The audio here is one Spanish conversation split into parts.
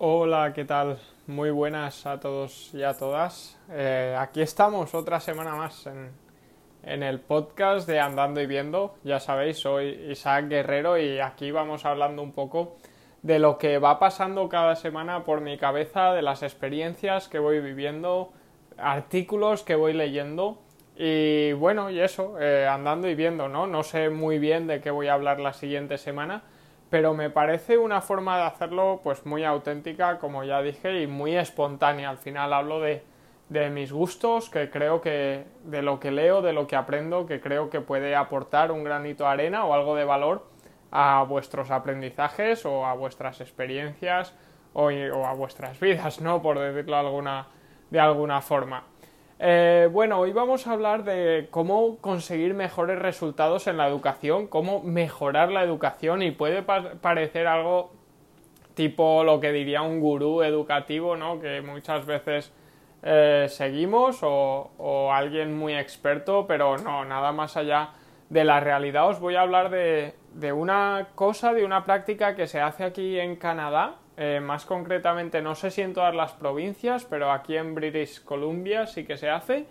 Hola, ¿qué tal? Muy buenas a todos y a todas. Eh, aquí estamos otra semana más en, el podcast de Andando y Viendo. Ya sabéis, soy Isaac Guerrero y aquí vamos hablando un poco de lo que va pasando cada semana por mi cabeza, de las experiencias que voy viviendo, artículos que voy leyendo. Y bueno, y eso, eh, andando y viendo, ¿no? No sé muy bien de qué voy a hablar la siguiente semana pero me parece una forma de hacerlo pues muy auténtica, como ya dije, y muy espontánea. Al final hablo de, de mis gustos, que creo que de lo que leo, de lo que aprendo, que creo que puede aportar un granito de arena o algo de valor a vuestros aprendizajes o a vuestras experiencias o, o a vuestras vidas, ¿no? Por decirlo alguna, de alguna forma. Eh, bueno, hoy vamos a hablar de cómo conseguir mejores resultados en la educación, cómo mejorar la educación y puede parecer algo tipo lo que diría un gurú educativo, ¿no? Que muchas veces eh, seguimos o, alguien muy experto, pero no, nada más allá de la realidad. Os voy a hablar de una cosa, de una práctica que se hace aquí en Canadá, eh, más concretamente, no sé si en todas las provincias, pero aquí en British Columbia sí que se hace.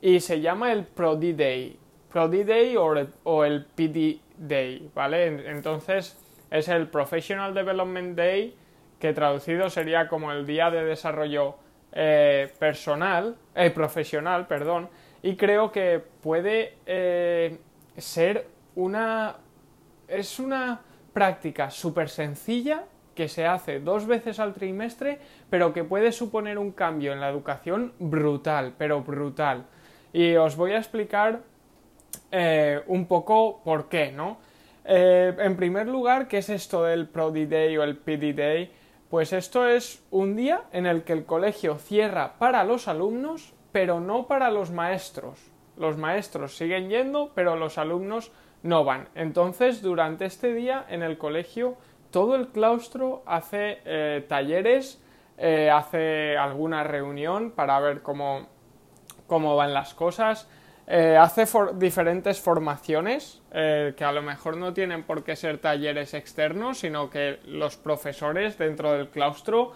Y se llama el Prodi Day. Prodi Day o, el PD Day, ¿vale? Entonces es el Professional Development Day, que traducido sería como el día de desarrollo eh, personal, eh, profesional, perdón. Y creo que puede ser una. Es una práctica súper sencilla que se hace dos veces al trimestre, pero que puede suponer un cambio en la educación brutal, pero brutal. Y os voy a explicar eh, un poco por qué, ¿no? Eh, en primer lugar, ¿qué es esto del Prodi Day o el PD Day? Pues esto es un día en el que el colegio cierra para los alumnos, pero no para los maestros. Los maestros siguen yendo, pero los alumnos no van. Entonces, durante este día en el colegio todo el claustro hace eh, talleres, eh, hace alguna reunión para ver cómo, cómo van las cosas, eh, hace diferentes formaciones que a lo mejor no tienen por qué ser talleres externos, sino que los profesores dentro del claustro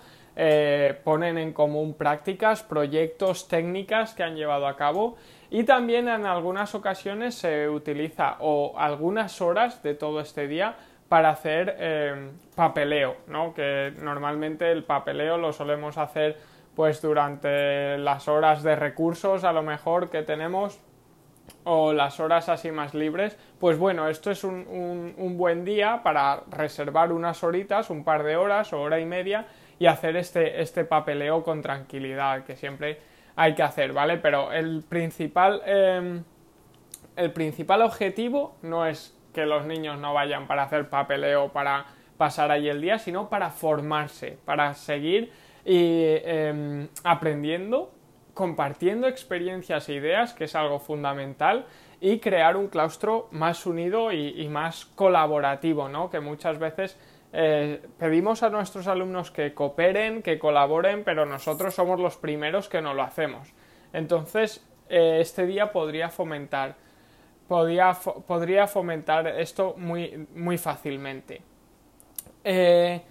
ponen en común prácticas, proyectos, técnicas que han llevado a cabo. Y también en algunas ocasiones se utiliza o algunas horas de todo este día para hacer eh, papeleo, ¿no? Que normalmente el papeleo lo solemos hacer pues durante las horas de recursos a lo mejor que tenemos o las horas así más libres, pues bueno, esto es un, un, buen día para reservar unas horitas, un par de horas o hora y media y hacer este, este papeleo con tranquilidad que siempre hay que hacer, ¿vale? Pero el principal, eh, el principal objetivo no es que los niños no vayan para hacer papeleo, para pasar ahí el día, sino para formarse, para seguir y, em, aprendiendo, compartiendo experiencias e ideas, que es algo fundamental, y crear un claustro más unido y, más colaborativo, ¿no? Que muchas veces eh, pedimos a nuestros alumnos que cooperen, que colaboren, pero nosotros somos los primeros que no lo hacemos. Entonces, eh, este día podría fomentar podría fomentar esto muy, muy fácilmente. Eh,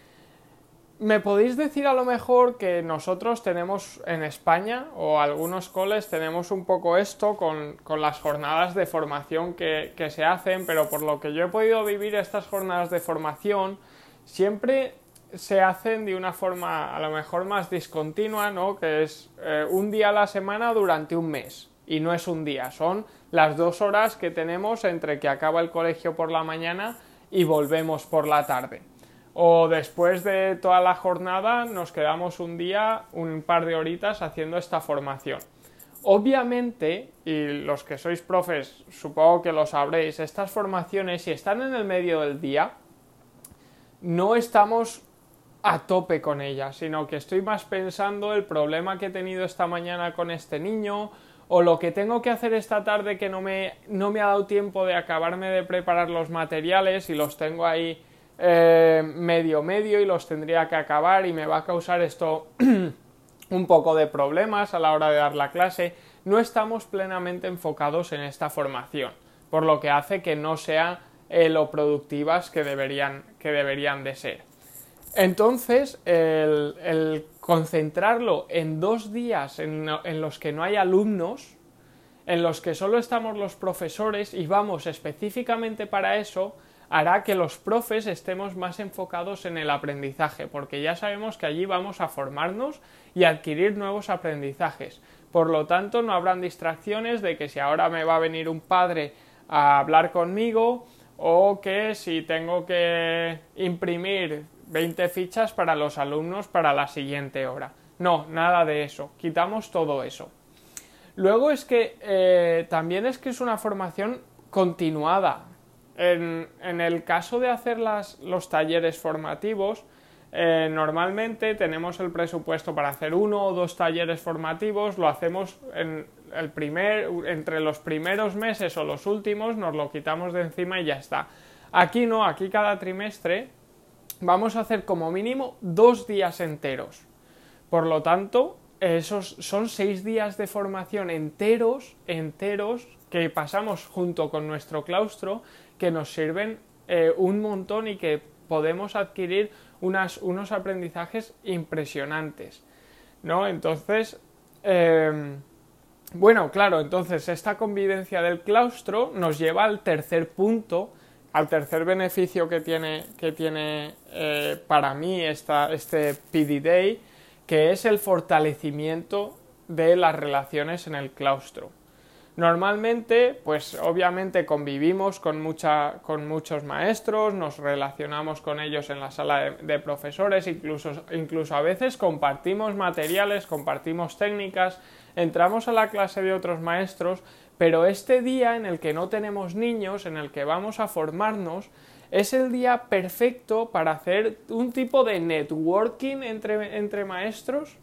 ¿Me podéis decir a lo mejor que nosotros tenemos en España o algunos coles tenemos un poco esto con, las jornadas de formación que, se hacen, pero por lo que yo he podido vivir estas jornadas de formación siempre se hacen de una forma a lo mejor más discontinua, ¿no? Que es eh, un día a la semana durante un mes y no es un día, son las dos horas que tenemos entre que acaba el colegio por la mañana y volvemos por la tarde. O después de toda la jornada nos quedamos un día, un par de horitas haciendo esta formación. Obviamente, y los que sois profes supongo que lo sabréis, estas formaciones si están en el medio del día, no estamos a tope con ellas, sino que estoy más pensando el problema que he tenido esta mañana con este niño, o lo que tengo que hacer esta tarde que no me, no me ha dado tiempo de acabarme de preparar los materiales y los tengo ahí eh, medio medio y los tendría que acabar y me va a causar esto un poco de problemas a la hora de dar la clase, no estamos plenamente enfocados en esta formación, por lo que hace que no sea eh, lo productivas que deberían, que deberían de ser. Entonces, el, concentrarlo en dos días en, en los que no hay alumnos, en los que solo estamos los profesores y vamos específicamente para eso, hará que los profes estemos más enfocados en el aprendizaje, porque ya sabemos que allí vamos a formarnos y adquirir nuevos aprendizajes. Por lo tanto, no habrán distracciones de que si ahora me va a venir un padre a hablar conmigo o que si tengo que imprimir 20 fichas para los alumnos para la siguiente hora. No, nada de eso. Quitamos todo eso. Luego es que eh, también es que es una formación continuada. En, el caso de hacer los talleres formativos, eh, normalmente tenemos el presupuesto para hacer uno o dos talleres formativos, lo hacemos en el primer, entre los primeros meses o los últimos, nos lo quitamos de encima y ya está. Aquí no, aquí cada trimestre vamos a hacer como mínimo dos días enteros. Por lo tanto, esos son seis días de formación enteros, enteros, que pasamos junto con nuestro claustro, que nos sirven eh, un montón y que podemos adquirir unos aprendizajes impresionantes. ¿No? Entonces, em, bueno, claro, entonces esta convivencia del claustro nos lleva al tercer punto, al tercer beneficio que tiene, que tiene eh, para mí esta, este PD Day, que es el fortalecimiento de las relaciones en el claustro. Normalmente, pues obviamente convivimos con, mucha, con muchos maestros, nos relacionamos con ellos en la sala de, profesores, incluso, incluso a veces compartimos materiales, compartimos técnicas, entramos a la clase de otros maestros, pero este día en el que no tenemos niños, en el que vamos a formarnos, es el día perfecto para hacer un tipo de networking entre, maestros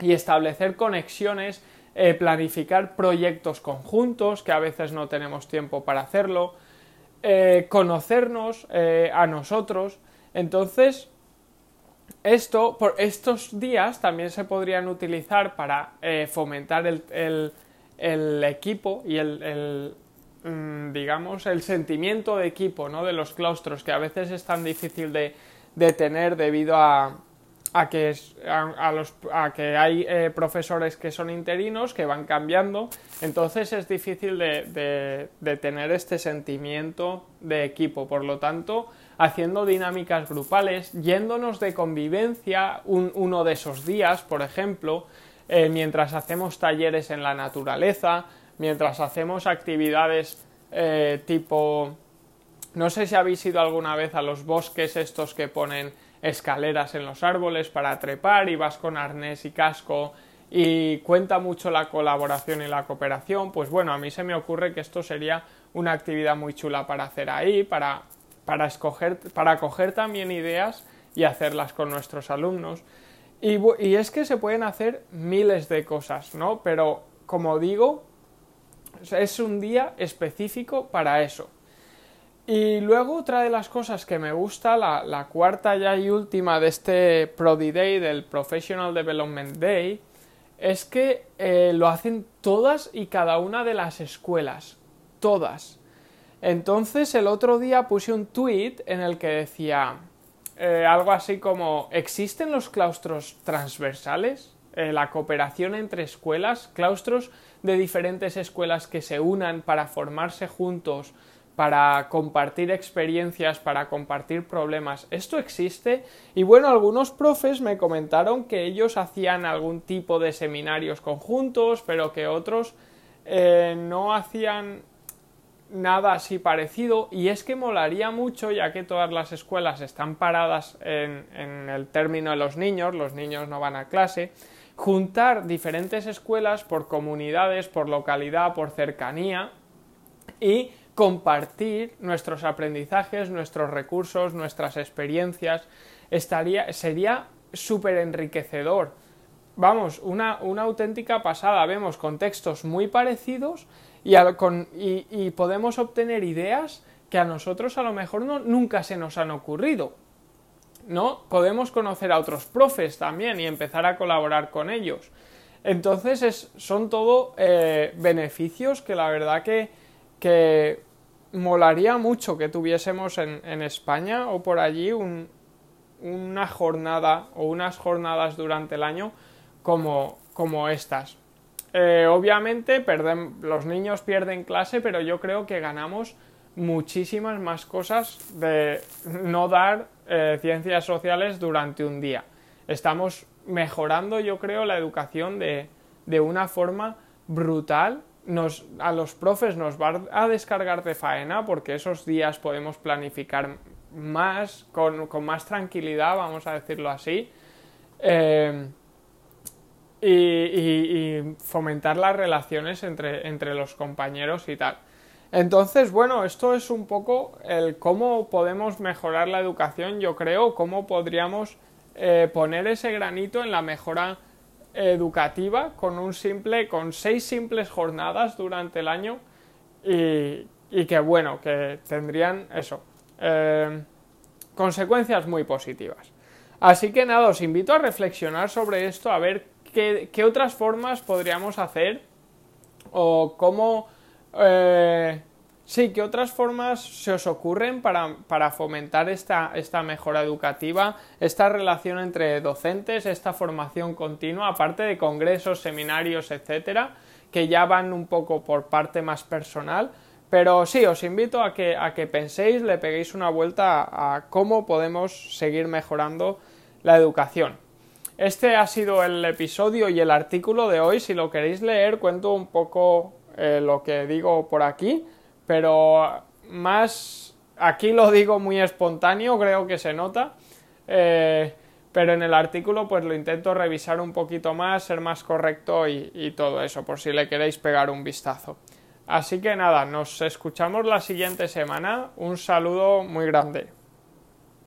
y establecer conexiones, eh, planificar proyectos conjuntos, que a veces no tenemos tiempo para hacerlo, eh, conocernos eh, a nosotros. Entonces, esto, por estos días también se podrían utilizar para fomentar el, equipo y el, Mm, digamos, el sentimiento de equipo, ¿no? De los claustros, que a veces es tan difícil de, tener debido a, a que, a, los, a que hay eh, profesores que son interinos, que van cambiando, entonces es difícil de, de, tener este sentimiento de equipo. Por lo tanto, haciendo dinámicas grupales, yéndonos de convivencia uno de esos días, por ejemplo, eh, mientras hacemos talleres en la naturaleza, mientras hacemos actividades eh, tipo... No sé si habéis ido alguna vez a los bosques estos que ponen escaleras en los árboles para trepar y vas con arnés y casco y cuenta mucho la colaboración y la cooperación, pues bueno, a mí se me ocurre que esto sería una actividad muy chula para hacer ahí, para, para escoger, para coger también ideas y hacerlas con nuestros alumnos. Y, y es que se pueden hacer miles de cosas, ¿no? Pero como digo, es un día específico para eso. Y luego otra de las cosas que me gusta, la, cuarta ya y última de este Prodi Day, del Professional Development Day, es que eh, lo hacen todas y cada una de las escuelas. Todas. Entonces el otro día puse un tweet en el que decía eh, algo así como ¿existen los claustros transversales? Eh, la cooperación entre escuelas, claustros de diferentes escuelas que se unan para formarse juntos, para compartir experiencias, para compartir problemas. Esto existe y bueno, algunos profes me comentaron que ellos hacían algún tipo de seminarios conjuntos, pero que otros eh, no hacían nada así parecido y es que molaría mucho ya que todas las escuelas están paradas en, el término de los niños, los niños no van a clase, juntar diferentes escuelas por comunidades, por localidad, por cercanía y compartir nuestros aprendizajes, nuestros recursos, nuestras experiencias. Estaría, sería súper enriquecedor. Vamos, una, una, auténtica pasada. Vemos contextos muy parecidos y, y, podemos obtener ideas que a nosotros a lo mejor no, nunca se nos han ocurrido. ¿no? Podemos conocer a otros profes también y empezar a colaborar con ellos. Entonces son todo eh, beneficios que la verdad que, que molaría mucho que tuviésemos en, España o por allí un, una jornada o unas jornadas durante el año como, como estas. Eh, obviamente los niños pierden clase, pero yo creo que ganamos muchísimas más cosas de no dar eh, ciencias sociales durante un día. Estamos mejorando, yo creo, la educación de, de una forma brutal. A los profes nos va a descargar de faena porque esos días podemos planificar más, con, más tranquilidad, vamos a decirlo así. Eh, y, fomentar las relaciones entre, entre los compañeros y tal. Entonces, bueno, esto es un poco el cómo podemos mejorar la educación, yo creo, cómo podríamos eh, poner ese granito en la mejora educativa con un simple, con seis simples jornadas durante el año y, que bueno, que tendrían eso, eh, consecuencias muy positivas. Así que nada, os invito a reflexionar sobre esto, a ver qué, otras formas podríamos hacer o cómo... Eh, sí, qué otras formas se os ocurren para, fomentar esta, esta, mejora educativa, esta relación entre docentes, esta formación continua, aparte de congresos, seminarios, etcétera, que ya van un poco por parte más personal. Pero sí, os invito a que, a que penséis, le peguéis una vuelta a cómo podemos seguir mejorando la educación. Este ha sido el episodio y el artículo de hoy. Si lo queréis leer, cuento un poco eh, lo que digo por aquí, pero más aquí lo digo muy espontáneo, creo que se nota. Eh, pero en el artículo pues lo intento revisar un poquito más, ser más correcto y todo eso, por si le queréis pegar un vistazo. Así que nada, nos escuchamos la siguiente semana. Un saludo muy grande.